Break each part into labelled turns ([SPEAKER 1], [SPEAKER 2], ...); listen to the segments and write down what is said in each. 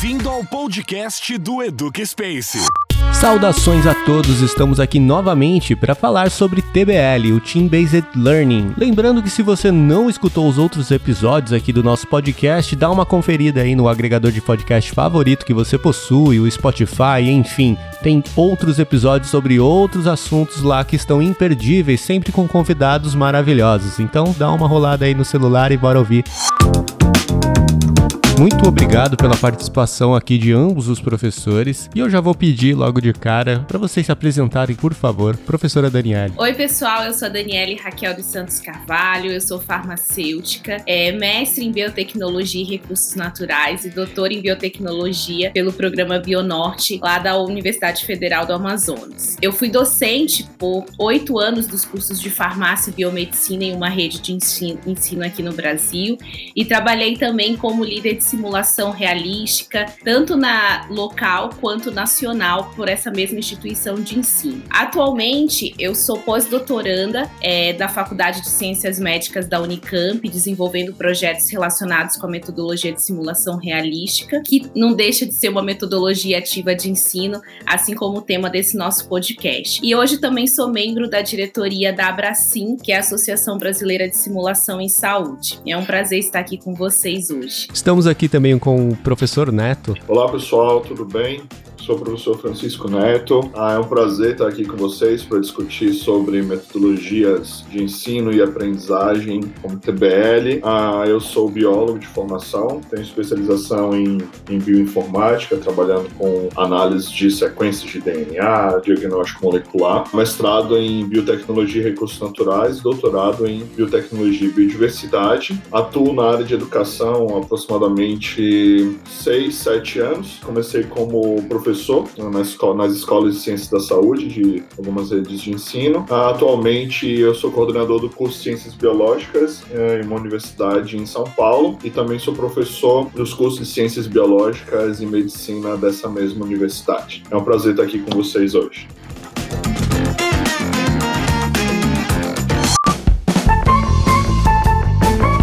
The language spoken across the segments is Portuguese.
[SPEAKER 1] Bem-vindo ao podcast do Educa Space.
[SPEAKER 2] Saudações a todos, estamos aqui novamente para falar sobre TBL, o Team Based Learning. Lembrando que se você não escutou os outros episódios aqui do nosso podcast, dá uma conferida aí no agregador de podcast favorito que você possui, o Spotify, enfim, tem outros episódios sobre outros assuntos lá que estão imperdíveis, sempre com convidados maravilhosos. Então dá uma rolada aí no celular e bora ouvir. Muito obrigado pela participação aqui de ambos os professores. E eu já vou pedir logo de cara para vocês se apresentarem, por favor. Professora Daniele.
[SPEAKER 3] Oi, pessoal. Eu sou a Daniele Raquel dos Santos Carvalho. Eu sou farmacêutica, é, mestre em biotecnologia e recursos naturais e doutora em biotecnologia pelo programa Bionorte, lá da Universidade Federal do Amazonas. Eu fui docente por oito anos dos cursos de farmácia e biomedicina em uma rede de ensino, ensino aqui no Brasil e trabalhei também como líder de simulação realística, tanto na local quanto nacional, por essa mesma instituição de ensino. Atualmente, eu sou pós-doutoranda é, da Faculdade de Ciências Médicas da Unicamp, desenvolvendo projetos relacionados com a metodologia de simulação realística, que não deixa de ser uma metodologia ativa de ensino, assim como o tema desse nosso podcast. E hoje também sou membro da diretoria da Abracim, que é a Associação Brasileira de Simulação em Saúde. É um prazer estar aqui com vocês hoje.
[SPEAKER 2] Estamos aqui aqui também com o professor Neto.
[SPEAKER 4] Olá pessoal, tudo bem? Sou o professor Francisco Neto. Ah, é um prazer estar aqui com vocês para discutir sobre metodologias de ensino e aprendizagem como TBL. Ah, eu sou biólogo de formação, tenho especialização em, em bioinformática, trabalhando com análise de sequências de DNA, diagnóstico molecular, mestrado em biotecnologia e recursos naturais, doutorado em biotecnologia e biodiversidade. Atuo na área de educação há aproximadamente 6, 7 anos. Comecei como professor professor nas, nas escolas de ciências da saúde de algumas redes de ensino. Atualmente eu sou coordenador do curso de Ciências Biológicas eh, em uma universidade em São Paulo e também sou professor dos cursos de Ciências Biológicas e Medicina dessa mesma universidade. É um prazer estar aqui com vocês hoje.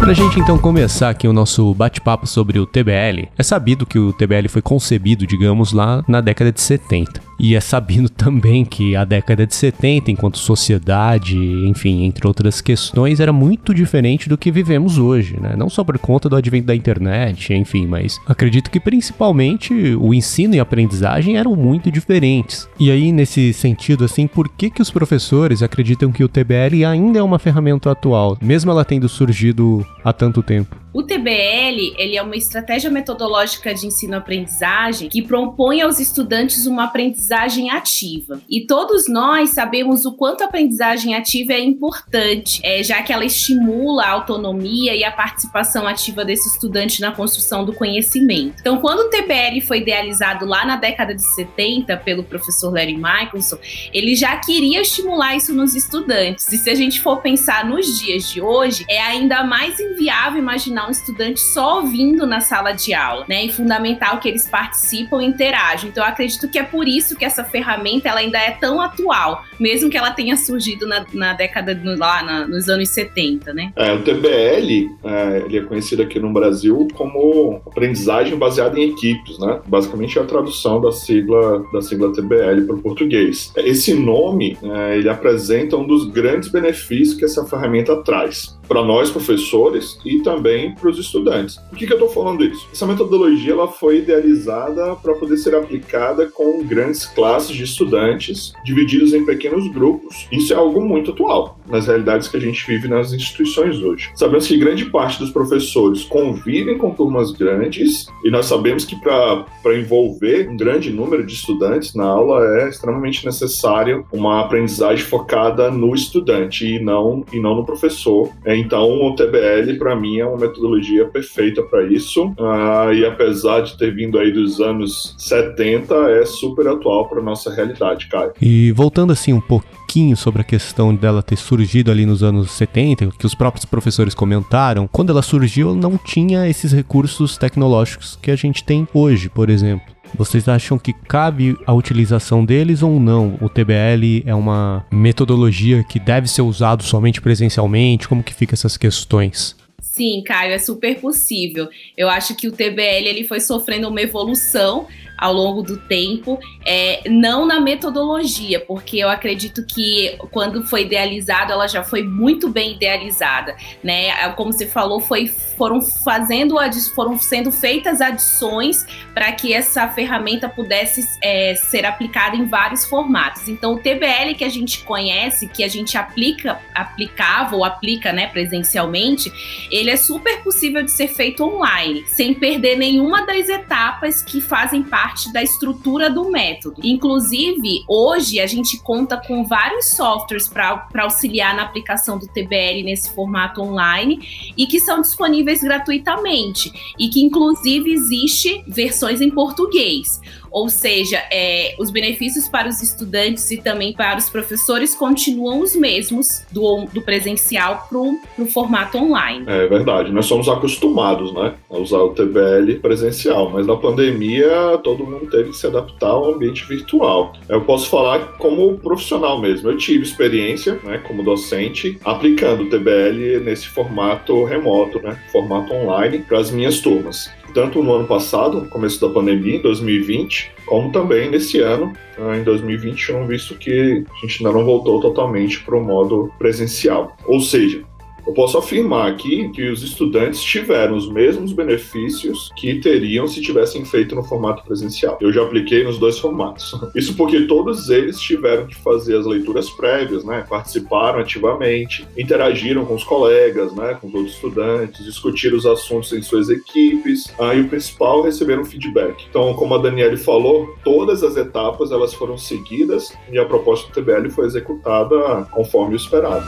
[SPEAKER 2] Para a gente então começar aqui o nosso bate-papo sobre o TBL, é sabido que o TBL foi concebido, digamos, lá na década de 70. E é sabido também que a década de 70, enquanto sociedade, enfim, entre outras questões, era muito diferente do que vivemos hoje, né? Não só por conta do advento da internet, enfim, mas acredito que principalmente o ensino e a aprendizagem eram muito diferentes. E aí, nesse sentido, assim, por que, que os professores acreditam que o TBL ainda é uma ferramenta atual, mesmo ela tendo surgido há tanto tempo?
[SPEAKER 3] O TBL ele é uma estratégia metodológica de ensino-aprendizagem que propõe aos estudantes uma aprendizagem ativa. E todos nós sabemos o quanto a aprendizagem ativa é importante, é, já que ela estimula a autonomia e a participação ativa desse estudante na construção do conhecimento. Então, quando o TBL foi idealizado lá na década de 70 pelo professor Larry Michelson, ele já queria estimular isso nos estudantes. E se a gente for pensar nos dias de hoje, é ainda mais inviável imaginar um estudante só ouvindo na sala de aula, né? E fundamental que eles participam e interagem. Então eu acredito que é por isso que essa ferramenta ela ainda é tão atual, mesmo que ela tenha surgido na, na década lá na, nos anos 70, né?
[SPEAKER 4] É, o TBL é, ele é conhecido aqui no Brasil como aprendizagem baseada em equipes, né? Basicamente é a tradução da sigla da sigla TBL para o português. Esse nome é, ele apresenta um dos grandes benefícios que essa ferramenta traz para nós professores e também para os estudantes. Por que, que eu estou falando isso? Essa metodologia ela foi idealizada para poder ser aplicada com grandes classes de estudantes divididos em pequenos grupos. Isso é algo muito atual nas realidades que a gente vive nas instituições hoje. Sabemos que grande parte dos professores convivem com turmas grandes e nós sabemos que para envolver um grande número de estudantes na aula é extremamente necessário uma aprendizagem focada no estudante e não, e não no professor. Então, o TBL, para mim, é uma metodologia perfeita para isso. Ah, e apesar de ter vindo aí dos anos 70, é super atual para nossa realidade, Caio.
[SPEAKER 2] E voltando assim um pouquinho sobre a questão dela ter surgido ali nos anos 70, que os próprios professores comentaram, quando ela surgiu não tinha esses recursos tecnológicos que a gente tem hoje, por exemplo. Vocês acham que cabe a utilização deles ou não? O TBL é uma metodologia que deve ser usado somente presencialmente? Como que fica essas questões?
[SPEAKER 3] Sim, Caio, é super possível. Eu acho que o TBL ele foi sofrendo uma evolução ao longo do tempo, é, não na metodologia, porque eu acredito que quando foi idealizado, ela já foi muito bem idealizada, né? É, como você falou, foi, foram fazendo, foram sendo feitas adições para que essa ferramenta pudesse é, ser aplicada em vários formatos. Então, o TBL que a gente conhece, que a gente aplica, aplicava ou aplica, né, presencialmente, ele é super possível de ser feito online, sem perder nenhuma das etapas que fazem parte parte da estrutura do método. Inclusive, hoje a gente conta com vários softwares para auxiliar na aplicação do TBL nesse formato online e que são disponíveis gratuitamente e que inclusive existe versões em português. Ou seja, é, os benefícios para os estudantes e também para os professores continuam os mesmos do, do presencial para o formato online.
[SPEAKER 4] É verdade, nós somos acostumados né, a usar o TBL presencial, mas na pandemia todo mundo teve que se adaptar ao ambiente virtual. Eu posso falar como profissional mesmo. Eu tive experiência né, como docente aplicando o TBL nesse formato remoto, né, formato online, para as minhas turmas tanto no ano passado, no começo da pandemia, em 2020, como também nesse ano, ah, em 2021, visto que a gente ainda não voltou totalmente para o modo presencial. Ou seja, eu posso afirmar aqui que os estudantes tiveram os mesmos benefícios que teriam se tivessem feito no formato presencial. Eu já apliquei nos dois formatos. Isso porque todos eles tiveram que fazer as leituras prévias, né? Participaram ativamente, interagiram com os colegas, né? Com os outros estudantes, discutiram os assuntos em suas equipes. Ah, e o principal, receberam feedback. Então, como a Daniele falou, todas as etapas elas foram seguidas e a proposta do TBL foi executada conforme o esperado.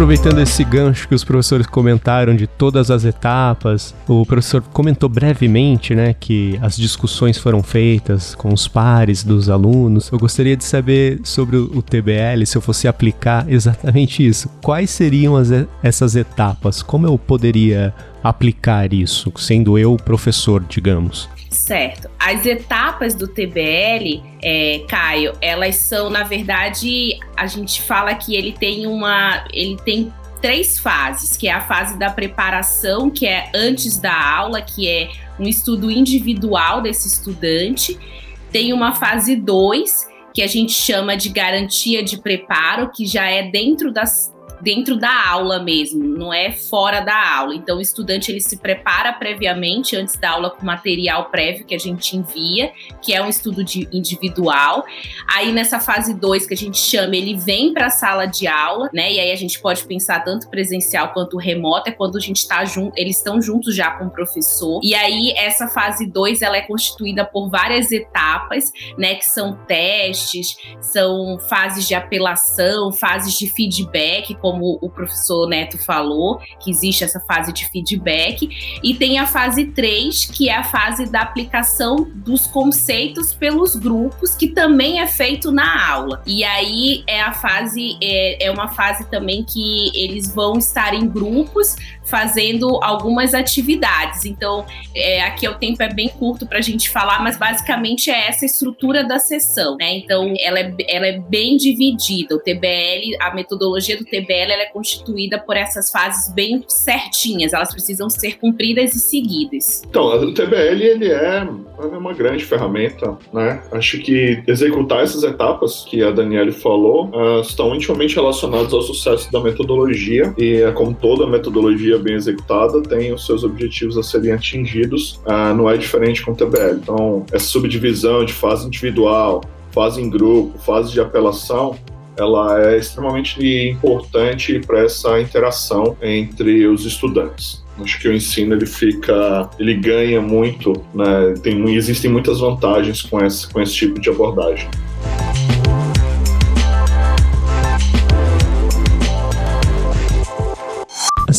[SPEAKER 2] Aproveitando esse gancho que os professores comentaram de todas as etapas, o professor comentou brevemente, né, que as discussões foram feitas com os pares dos alunos. Eu gostaria de saber sobre o TBL, se eu fosse aplicar exatamente isso. Quais seriam as, essas etapas? Como eu poderia aplicar isso, sendo eu professor, digamos?
[SPEAKER 3] Certo. As etapas do TBL, é, Caio, elas são, na verdade, a gente fala que ele tem uma. Ele tem três fases, que é a fase da preparação, que é antes da aula, que é um estudo individual desse estudante. Tem uma fase 2, que a gente chama de garantia de preparo, que já é dentro das dentro da aula mesmo, não é fora da aula. Então o estudante ele se prepara previamente antes da aula com material prévio que a gente envia, que é um estudo de individual. Aí nessa fase 2 que a gente chama, ele vem para a sala de aula, né? E aí a gente pode pensar tanto presencial quanto remoto, é quando a gente está junto, eles estão juntos já com o professor. E aí essa fase 2 ela é constituída por várias etapas, né, que são testes, são fases de apelação, fases de feedback, como o professor Neto falou, que existe essa fase de feedback, e tem a fase 3, que é a fase da aplicação dos conceitos pelos grupos, que também é feito na aula. E aí é a fase, é, é uma fase também que eles vão estar em grupos fazendo algumas atividades. Então, é, aqui o tempo é bem curto para a gente falar, mas basicamente é essa estrutura da sessão, né? Então, ela é, ela é bem dividida. O TBL, a metodologia do TBL é constituída por essas fases bem certinhas, elas precisam ser cumpridas e seguidas.
[SPEAKER 4] Então, o TBL ele é, é uma grande ferramenta, né? Acho que executar essas etapas que a Daniele falou uh, estão intimamente relacionadas ao sucesso da metodologia e, é como toda metodologia bem executada, tem os seus objetivos a serem atingidos, uh, não é diferente com o TBL. Então, essa subdivisão de fase individual, fase em grupo, fase de apelação, ela é extremamente importante para essa interação entre os estudantes. Acho que o ensino ele fica, ele ganha muito, né? Tem, existem muitas vantagens com esse, com esse tipo de abordagem.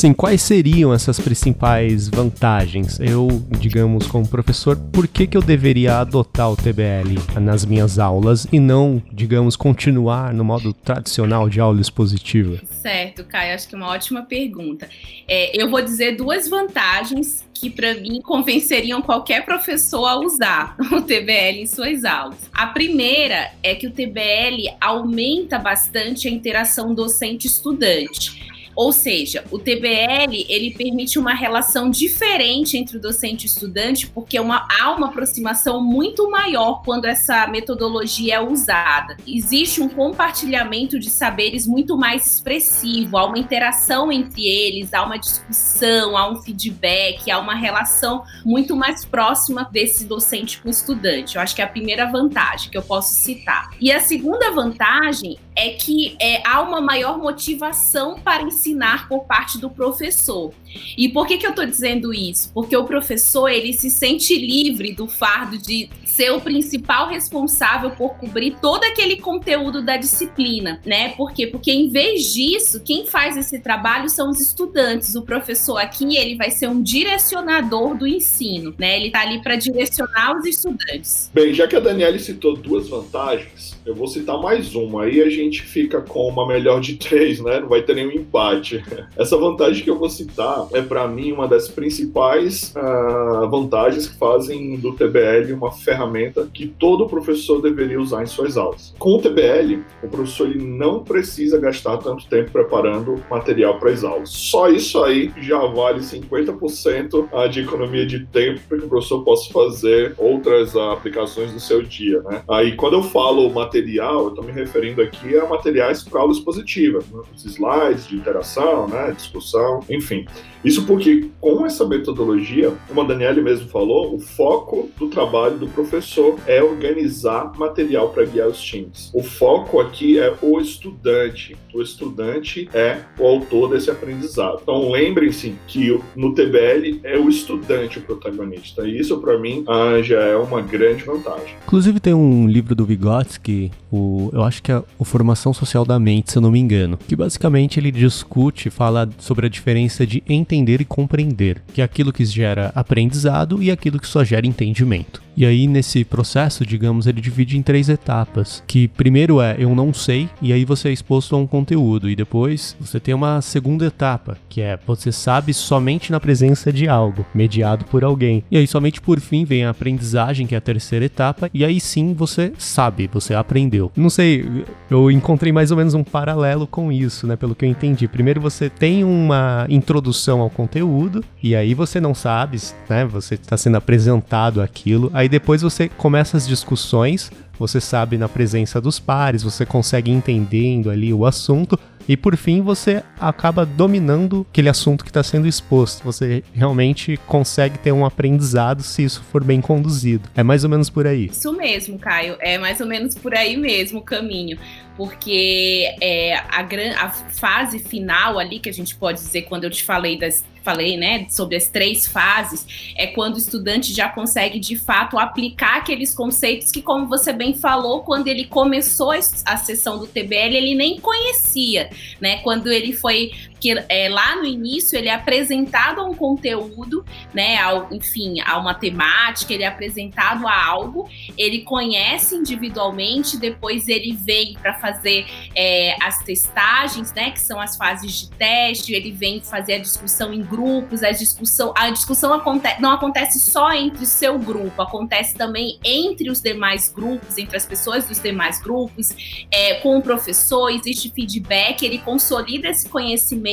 [SPEAKER 2] Assim, quais seriam essas principais vantagens? Eu, digamos, como professor, por que, que eu deveria adotar o TBL nas minhas aulas e não, digamos, continuar no modo tradicional de aula expositiva?
[SPEAKER 3] Certo, Caio, acho que é uma ótima pergunta. É, eu vou dizer duas vantagens que, para mim, convenceriam qualquer professor a usar o TBL em suas aulas. A primeira é que o TBL aumenta bastante a interação docente-estudante. Ou seja, o TBL ele permite uma relação diferente entre o docente e estudante, porque uma, há uma aproximação muito maior quando essa metodologia é usada. Existe um compartilhamento de saberes muito mais expressivo, há uma interação entre eles, há uma discussão, há um feedback, há uma relação muito mais próxima desse docente com o estudante. Eu acho que é a primeira vantagem que eu posso citar. E a segunda vantagem é que é, há uma maior motivação para ensinar por parte do professor. E por que, que eu estou dizendo isso? Porque o professor ele se sente livre do fardo de ser o principal responsável por cobrir todo aquele conteúdo da disciplina, né? Por quê? Porque em vez disso, quem faz esse trabalho são os estudantes. O professor aqui ele vai ser um direcionador do ensino, né? Ele está ali para direcionar os estudantes.
[SPEAKER 4] Bem, já que a Daniela citou duas vantagens, eu vou citar mais uma. Aí a gente fica com uma melhor de três, né? Não vai ter nenhum empate. Essa vantagem que eu vou citar é, para mim, uma das principais uh, vantagens que fazem do TBL uma ferramenta que todo professor deveria usar em suas aulas. Com o TBL, o professor ele não precisa gastar tanto tempo preparando material para as aulas. Só isso aí já vale 50% ah, de economia de tempo para que o professor possa fazer outras aplicações no seu dia, né? Aí, quando eu falo material, eu estou me referindo aqui a materiais para aula expositiva, né? slides de interação, né? discussão, enfim. Isso porque, com essa metodologia, como a Daniele mesmo falou, o foco do trabalho do professor é organizar material para guiar os times. O foco aqui é o estudante. O estudante é o autor desse aprendizado. Então, lembrem-se que no TBL é o estudante o protagonista. E isso, para mim, já é uma grande vantagem.
[SPEAKER 2] Inclusive, tem um livro do Vygotsky, o, eu acho que é o Formação Social da Mente, se eu não me engano, que basicamente ele discute, fala sobre a diferença de entender e compreender, que é aquilo que gera aprendizado e aquilo que só gera entendimento. E aí, nesse processo, digamos, ele divide em três etapas. Que primeiro é eu não sei, e aí você é exposto a um conteúdo. E depois você tem uma segunda etapa, que é você sabe somente na presença de algo, mediado por alguém. E aí, somente por fim, vem a aprendizagem, que é a terceira etapa. E aí sim você sabe, você aprendeu. Não sei, eu encontrei mais ou menos um paralelo com isso, né? Pelo que eu entendi. Primeiro você tem uma introdução ao conteúdo, e aí você não sabe, né? Você está sendo apresentado aquilo Aí depois você começa as discussões, você sabe na presença dos pares, você consegue entendendo ali o assunto, e por fim você acaba dominando aquele assunto que está sendo exposto. Você realmente consegue ter um aprendizado se isso for bem conduzido. É mais ou menos por aí.
[SPEAKER 3] Isso mesmo, Caio. É mais ou menos por aí mesmo o caminho. Porque é, a, a fase final ali, que a gente pode dizer, quando eu te falei das falei, né, sobre as três fases, é quando o estudante já consegue de fato aplicar aqueles conceitos que, como você bem falou, quando ele começou a sessão do TBL, ele nem conhecia né? Quando ele foi que é, lá no início ele é apresentado a um conteúdo, né? Ao, enfim, a uma temática, ele é apresentado a algo, ele conhece individualmente, depois ele vem para fazer é, as testagens, né? Que são as fases de teste, ele vem fazer a discussão em grupos, a discussão, a discussão acontece, não acontece só entre o seu grupo, acontece também entre os demais grupos, entre as pessoas dos demais grupos, é, com o professor, existe feedback, ele consolida esse conhecimento,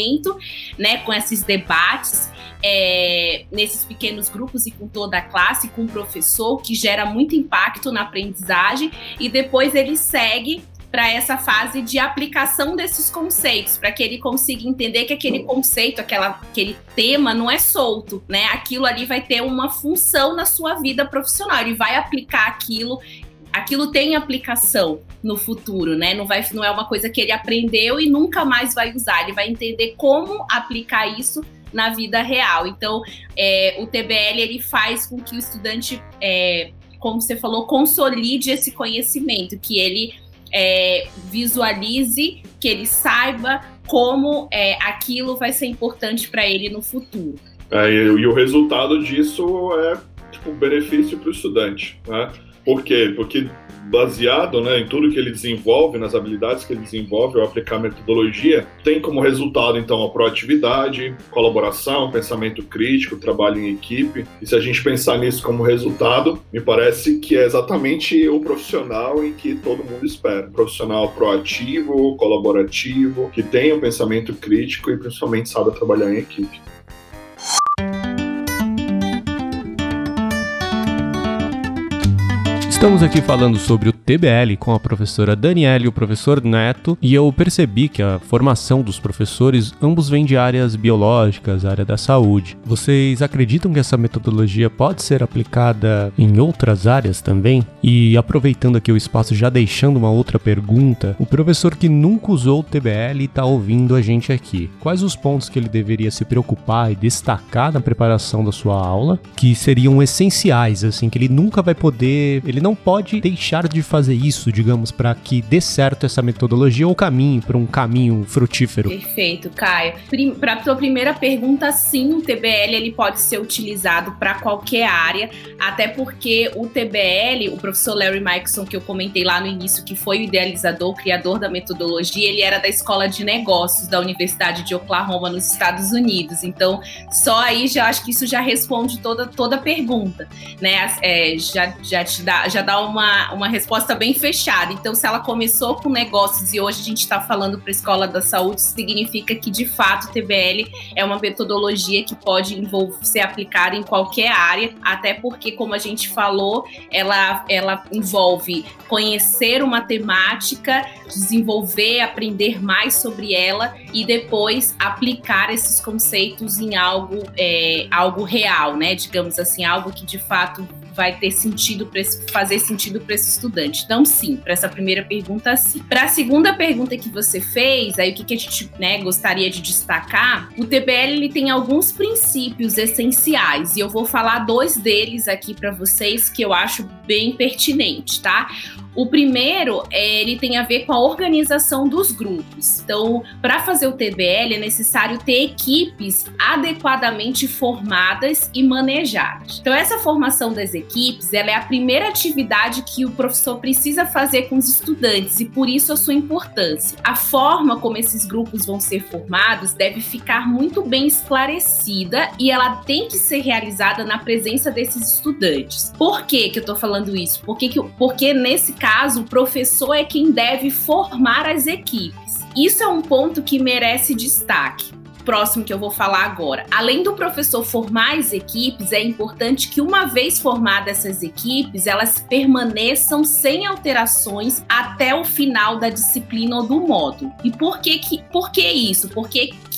[SPEAKER 3] né, com esses debates é, nesses pequenos grupos e com toda a classe, com o professor, que gera muito impacto na aprendizagem, e depois ele segue para essa fase de aplicação desses conceitos, para que ele consiga entender que aquele conceito, aquela, aquele tema não é solto, né? Aquilo ali vai ter uma função na sua vida profissional. Ele vai aplicar aquilo aquilo tem aplicação no futuro, né? Não, vai, não é uma coisa que ele aprendeu e nunca mais vai usar. Ele vai entender como aplicar isso na vida real. Então, é, o TBL ele faz com que o estudante, é, como você falou, consolide esse conhecimento, que ele é, visualize que ele saiba como é, aquilo vai ser importante para ele no futuro.
[SPEAKER 4] É, e, o resultado disso é tipo, benefício para o estudante. Né? Por quê? Porque baseado né, em tudo que ele desenvolve, nas habilidades que ele desenvolve ao aplicar metodologia, tem como resultado, então, a proatividade, colaboração, pensamento crítico, trabalho em equipe. E se a gente pensar nisso como resultado, me parece que é exatamente o profissional em que todo mundo espera. Um profissional proativo, colaborativo, que tenha o pensamento crítico e principalmente saiba trabalhar em equipe.
[SPEAKER 2] Estamos aqui falando sobre o TBL com a professora Daniela e o professor Neto, e eu percebi que a formação dos professores ambos vem de áreas biológicas, área da saúde. Vocês acreditam que essa metodologia pode ser aplicada em outras áreas também? E aproveitando aqui o espaço, já deixando uma outra pergunta, o professor que nunca usou o TBL está ouvindo a gente aqui. Quais os pontos que ele deveria se preocupar e destacar na preparação da sua aula que seriam essenciais, assim, que ele nunca vai poder, ele não não pode deixar de fazer isso, digamos, para que dê certo essa metodologia ou caminho para um caminho frutífero.
[SPEAKER 3] Perfeito, Caio. Para a sua primeira pergunta, sim, o TBL ele pode ser utilizado para qualquer área, até porque o TBL, o professor Larry Mikeson que eu comentei lá no início, que foi o idealizador, o criador da metodologia, ele era da Escola de Negócios da Universidade de Oklahoma nos Estados Unidos. Então, só aí já acho que isso já responde toda toda a pergunta, né? É, já já te dá já já dá uma, uma resposta bem fechada. Então, se ela começou com negócios e hoje a gente está falando para a escola da saúde, significa que, de fato, o TBL é uma metodologia que pode envolver, ser aplicada em qualquer área, até porque, como a gente falou, ela, ela envolve conhecer uma temática, desenvolver, aprender mais sobre ela e depois aplicar esses conceitos em algo, é, algo real, né? Digamos assim, algo que de fato vai ter sentido para fazer sentido para esse estudante. Então, sim, para essa primeira pergunta, sim. Para a segunda pergunta que você fez, aí o que, que a gente né, gostaria de destacar, o TBL ele tem alguns princípios essenciais e eu vou falar dois deles aqui para vocês que eu acho bem pertinente, tá? O primeiro, é, ele tem a ver com a organização dos grupos. Então, para fazer o TBL é necessário ter equipes adequadamente formadas e manejadas. Então, essa formação das equipes, ela é a primeira atividade que o professor precisa fazer com os estudantes e por isso a sua importância. A forma como esses grupos vão ser formados deve ficar muito bem esclarecida e ela tem que ser realizada na presença desses estudantes. Por que que eu tô falando isso? Porque, que, porque nesse caso, o professor é quem deve formar as equipes. Isso é um ponto que merece destaque próximo que eu vou falar agora. Além do professor formar as equipes, é importante que, uma vez formadas essas equipes, elas permaneçam sem alterações até o final da disciplina ou do módulo. E por que, que, por que isso? Por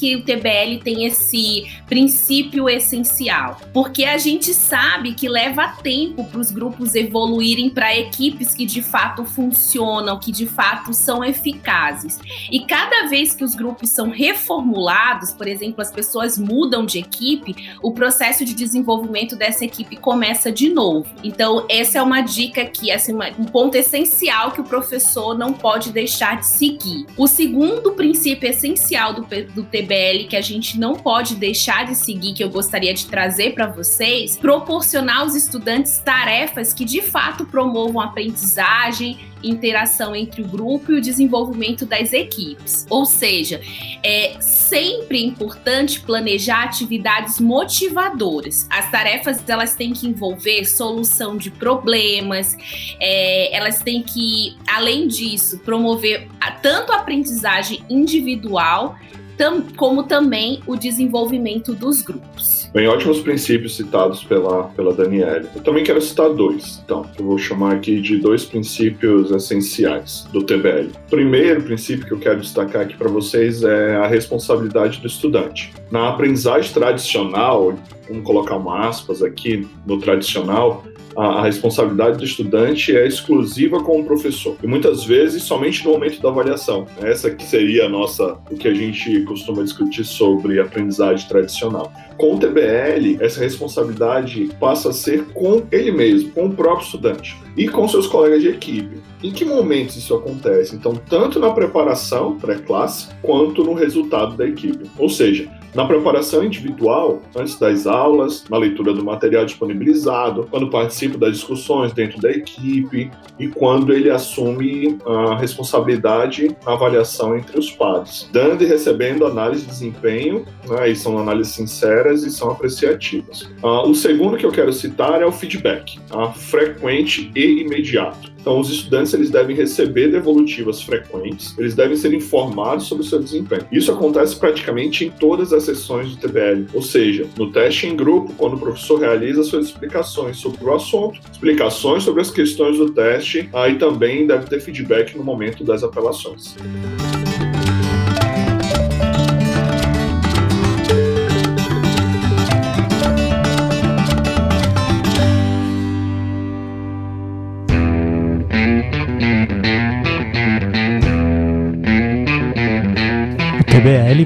[SPEAKER 3] que, que o TBL tem esse princípio essencial? Porque a gente sabe que leva tempo para os grupos evoluírem para equipes que de fato funcionam, que de fato são eficazes. E cada vez que os grupos são reformulados, por exemplo, as pessoas mudam de equipe, o processo de desenvolvimento dessa equipe começa de novo. Então, essa é uma dica aqui, assim, um ponto essencial que o professor não pode deixar de seguir. O segundo princípio essencial do, do TBL que a gente não pode deixar de seguir, que eu gostaria de trazer para vocês, proporcionar aos estudantes tarefas que de fato promovam aprendizagem, interação entre o grupo e o desenvolvimento das equipes. Ou seja, é sempre importante planejar atividades motivadoras. As tarefas elas têm que envolver solução de problemas, é, elas têm que, além disso, promover tanto a aprendizagem individual tam, como também o desenvolvimento dos grupos.
[SPEAKER 4] Bem, ótimos princípios citados pela, pela Daniela. Eu também quero citar dois, então, eu vou chamar aqui de dois princípios essenciais do TBL. O primeiro princípio que eu quero destacar aqui para vocês é a responsabilidade do estudante. Na aprendizagem tradicional, vamos colocar uma aspas aqui no tradicional, a, a responsabilidade do estudante é exclusiva com o professor e muitas vezes somente no momento da avaliação. Essa que seria a nossa, o que a gente costuma discutir sobre aprendizagem tradicional. Com o TBL, essa responsabilidade passa a ser com ele mesmo, com o próprio estudante e com seus colegas de equipe. Em que momentos isso acontece? Então, tanto na preparação pré-classe quanto no resultado da equipe. Ou seja, na preparação individual, antes das aulas, na leitura do material disponibilizado, quando participa das discussões dentro da equipe e quando ele assume a responsabilidade na avaliação entre os pares, dando e recebendo análise de desempenho, né, são análises sinceras e são apreciativas. Uh, o segundo que eu quero citar é o feedback, tá? frequente e imediato. Então, os estudantes eles devem receber devolutivas frequentes, eles devem ser informados sobre o seu desempenho. Isso acontece praticamente em todas as sessões do TBL, ou seja, no teste em grupo, quando o professor realiza suas explicações sobre o assunto, explicações sobre as questões do teste, aí também deve ter feedback no momento das apelações.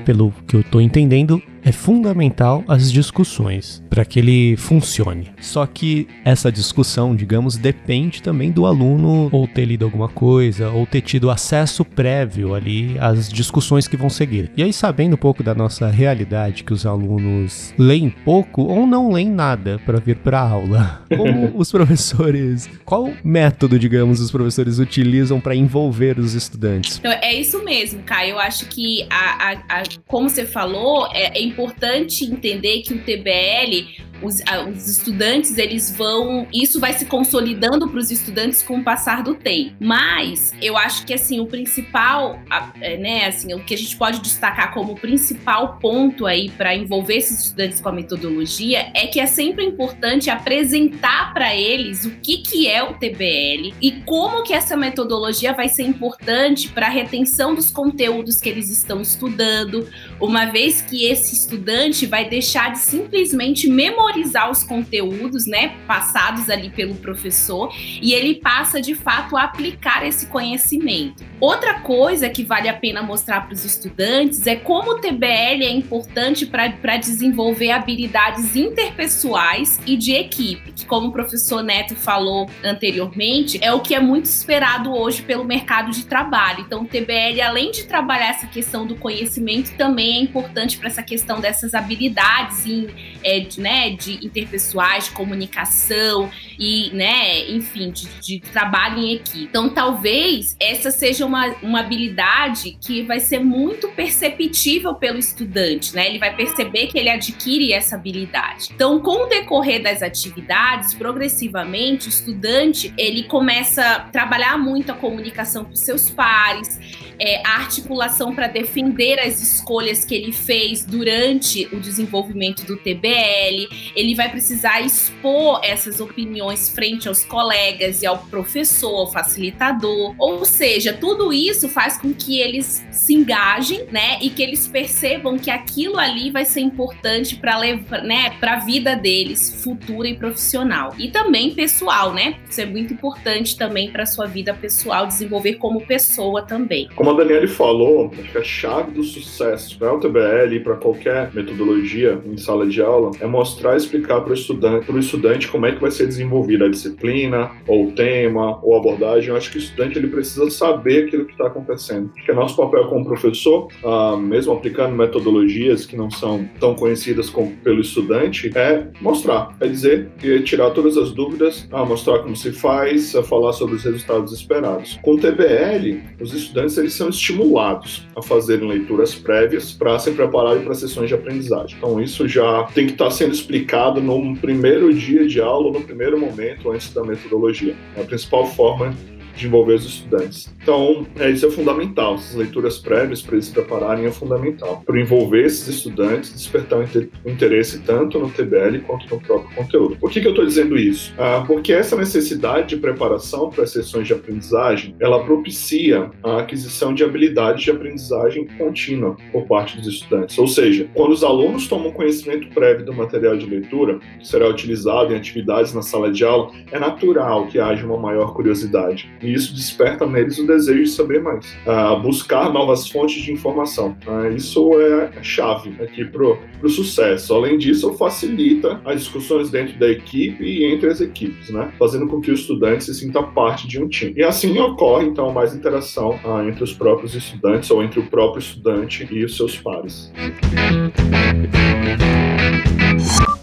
[SPEAKER 2] Pelo que eu estou entendendo, é fundamental as discussões para que ele funcione. Só que essa discussão, digamos, depende também do aluno ou ter lido alguma coisa ou ter tido acesso prévio ali às discussões que vão seguir. E aí, sabendo um pouco da nossa realidade, que os alunos leem pouco ou não leem nada para vir para a aula, como os professores, qual método, digamos, os professores utilizam para envolver os estudantes?
[SPEAKER 3] Então, é isso mesmo, Caio. Eu acho que, a, a, a como você falou, é, é importante entender que o TBL os, os, estudantes eles vão isso vai se consolidando para os estudantes com o passar do tempo. Mas eu acho que assim o principal é, né assim o que a gente pode destacar como principal ponto aí para envolver esses estudantes com a metodologia é que é sempre importante apresentar para eles o que que é o TBL e como que essa metodologia vai ser importante para a retenção dos conteúdos que eles estão estudando uma vez que esse estudante vai deixar de simplesmente memorizar os conteúdos, né, passados ali pelo professor, e ele passa de fato a aplicar esse conhecimento. Outra coisa que vale a pena mostrar para os estudantes é como o TBL é importante para desenvolver habilidades interpessoais e de equipe, que, como o professor Neto falou anteriormente, é o que é muito esperado hoje pelo mercado de trabalho. Então, o TBL, além de trabalhar essa questão do conhecimento, também é importante para essa questão dessas habilidades em, é, né, de interpessoais, de comunicação e, né, enfim, de, de trabalho em equipe. Então, talvez essa seja uma, uma habilidade que vai ser muito perceptível pelo estudante, né? Ele vai perceber que ele adquire essa habilidade. Então, com o decorrer das atividades, progressivamente, o estudante ele começa a trabalhar muito a comunicação com seus pares, é, a articulação para defender as escolhas que ele fez durante o desenvolvimento do TBL. Ele vai precisar expor essas opiniões frente aos colegas e ao professor, ao facilitador. Ou seja, tudo isso faz com que eles se engajem, né, e que eles percebam que aquilo ali vai ser importante para levar, né, para a vida deles, futura e profissional. E também pessoal, né? Isso é muito importante também para sua vida pessoal, desenvolver como pessoa também.
[SPEAKER 4] Como a Daniele falou, acho que a chave do sucesso para o TBL e para qualquer metodologia em sala de aula é mostrar e explicar para o estudante, estudante como é que vai ser desenvolvida a disciplina, ou o tema, ou a abordagem. Eu acho que o estudante ele precisa saber aquilo que está acontecendo. Acho que é nosso papel como professor, ah, mesmo aplicando metodologias que não são tão conhecidas como, pelo estudante, é mostrar, é dizer, e tirar todas as dúvidas, ah, mostrar como se faz, falar sobre os resultados esperados. Com o TBL, os estudantes eles são estimulados a fazerem leituras prévias para se prepararem para sessões de aprendizagem. Então, isso já tem que estar tá sendo explicado no primeiro dia de aula, no primeiro momento, antes da metodologia. A principal forma de envolver os estudantes. Então, é, isso é fundamental. Essas leituras prévias para eles se prepararem é fundamental. Para envolver esses estudantes, despertar o interesse tanto no TBL quanto no próprio conteúdo. Por que, que eu estou dizendo isso? Ah, porque essa necessidade de preparação para as sessões de aprendizagem, ela propicia a aquisição de habilidades de aprendizagem contínua por parte dos estudantes. Ou seja, quando os alunos tomam conhecimento prévio do material de leitura, que será utilizado em atividades na sala de aula, é natural que haja uma maior curiosidade. E isso desperta neles o desejo de saber mais, uh, buscar novas fontes de informação. Uh, isso é a chave aqui para o sucesso. Além disso, facilita as discussões dentro da equipe e entre as equipes, né? fazendo com que o estudante se sinta parte de um time. E assim ocorre, então, mais interação uh, entre os próprios estudantes ou entre o próprio estudante e os seus pares.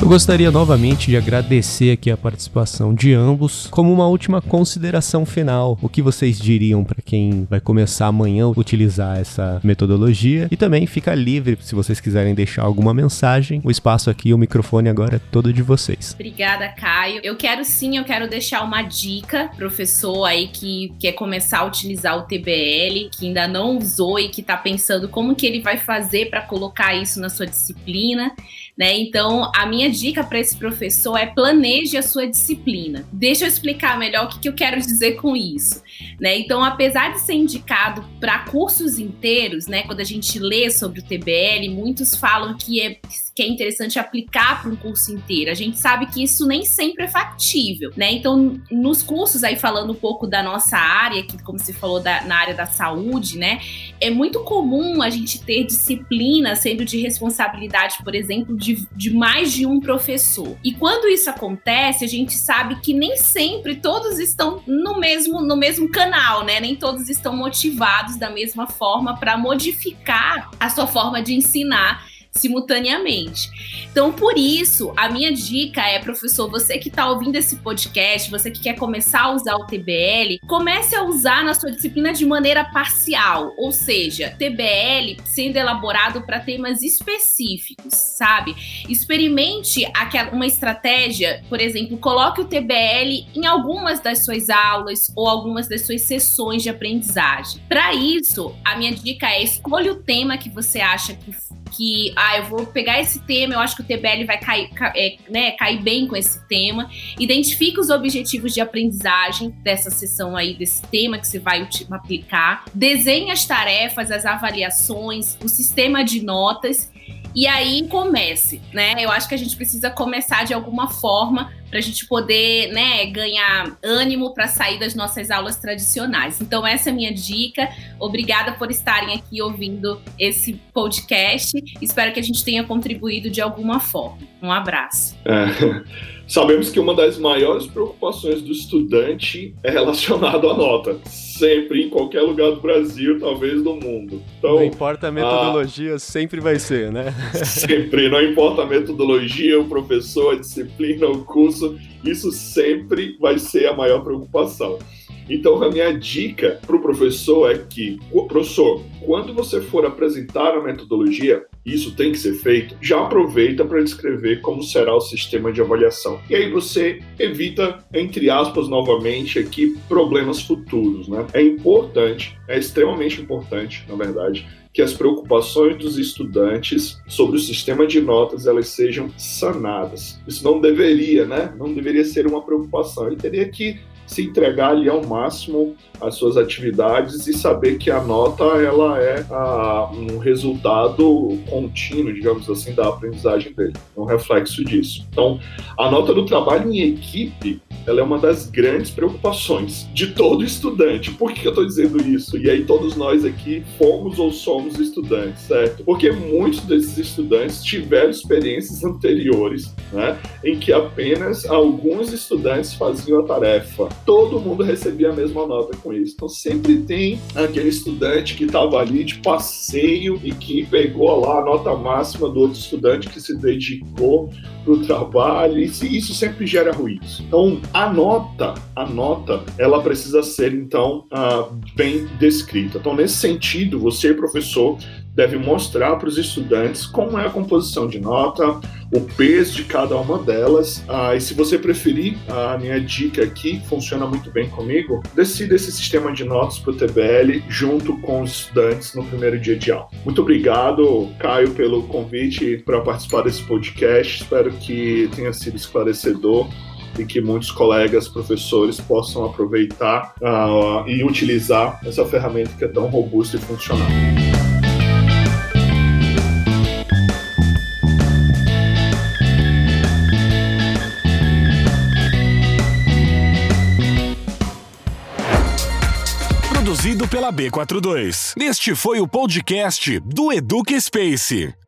[SPEAKER 2] Eu gostaria novamente de agradecer aqui a participação de ambos. Como uma última consideração final, o que vocês diriam para quem vai começar amanhã a utilizar essa metodologia? E também fica livre se vocês quiserem deixar alguma mensagem. O espaço aqui, o microfone agora é todo de vocês.
[SPEAKER 3] Obrigada, Caio. Eu quero sim, eu quero deixar uma dica, professor aí que quer começar a utilizar o TBL, que ainda não usou e que está pensando como que ele vai fazer para colocar isso na sua disciplina. Né? Então, a minha dica para esse professor é planeje a sua disciplina. Deixa eu explicar melhor o que, que eu quero dizer com isso. Né? Então, apesar de ser indicado para cursos inteiros, né, quando a gente lê sobre o TBL, muitos falam que é que é interessante aplicar para um curso inteiro. A gente sabe que isso nem sempre é factível, né? Então, nos cursos, aí falando um pouco da nossa área, que como você falou da, na área da saúde, né? É muito comum a gente ter disciplina sendo de responsabilidade, por exemplo, de, de mais de um professor. E quando isso acontece, a gente sabe que nem sempre todos estão no mesmo, no mesmo canal, né? Nem todos estão motivados da mesma forma para modificar a sua forma de ensinar simultaneamente. Então, por isso, a minha dica é, professor, você que está ouvindo esse podcast, você que quer começar a usar o TBL, comece a usar na sua disciplina de maneira parcial, ou seja, TBL sendo elaborado para temas específicos, sabe? Experimente uma estratégia, por exemplo, coloque o TBL em algumas das suas aulas ou algumas das suas sessões de aprendizagem. Para isso, a minha dica é escolha o tema que você acha que que, ah, eu vou pegar esse tema, eu acho que o TBL vai cair, é, né, cair bem com esse tema. Identifique os objetivos de aprendizagem dessa sessão aí, desse tema que você vai aplicar. Desenhe as tarefas, as avaliações, o sistema de notas e aí comece, né? Eu acho que a gente precisa começar de alguma forma para a gente poder, né, ganhar ânimo para sair das nossas aulas tradicionais. Então essa é a minha dica. Obrigada por estarem aqui ouvindo esse podcast. Espero que a gente tenha contribuído de alguma forma. Um abraço.
[SPEAKER 4] É. Sabemos que uma das maiores preocupações do estudante é relacionado à nota. Sempre, em qualquer lugar do Brasil, talvez do mundo.
[SPEAKER 2] Então, não importa a metodologia, a... sempre vai ser, né?
[SPEAKER 4] sempre, não importa a metodologia, o professor, a disciplina, o curso, isso sempre vai ser a maior preocupação. Então, a minha dica para o professor é que, professor, quando você for apresentar a metodologia, isso tem que ser feito, já aproveita para descrever como será o sistema de avaliação. E aí você evita, entre aspas, novamente aqui, problemas futuros. Né? É importante, é extremamente importante, na verdade, que as preocupações dos estudantes sobre o sistema de notas elas sejam sanadas. Isso não deveria, né? Não deveria ser uma preocupação. Ele teria que se entregar ali ao máximo as suas atividades e saber que a nota ela é a, um resultado contínuo, digamos assim, da aprendizagem dele, um reflexo disso. Então, a nota do trabalho em equipe ela é uma das grandes preocupações de todo estudante. Por que eu estou dizendo isso? E aí todos nós aqui fomos ou somos estudantes, certo? Porque muitos desses estudantes tiveram experiências anteriores, né, em que apenas alguns estudantes faziam a tarefa todo mundo recebia a mesma nota com isso. Então sempre tem aquele estudante que estava ali de passeio e que pegou lá a nota máxima do outro estudante que se dedicou para o trabalho, e isso sempre gera ruídos. Então, a nota, a nota, ela precisa ser, então, uh, bem descrita. Então, nesse sentido, você, professor, deve mostrar para os estudantes como é a composição de nota, o peso de cada uma delas. Ah, e se você preferir, a minha dica aqui funciona muito bem comigo. Decida esse sistema de notas para o TBL junto com os estudantes no primeiro dia de aula. Muito obrigado, Caio, pelo convite para participar desse podcast. Espero que tenha sido esclarecedor e que muitos colegas professores possam aproveitar uh, e utilizar essa ferramenta que é tão robusta e funcional.
[SPEAKER 1] Produzido pela B42. Este foi o podcast do Educa Space.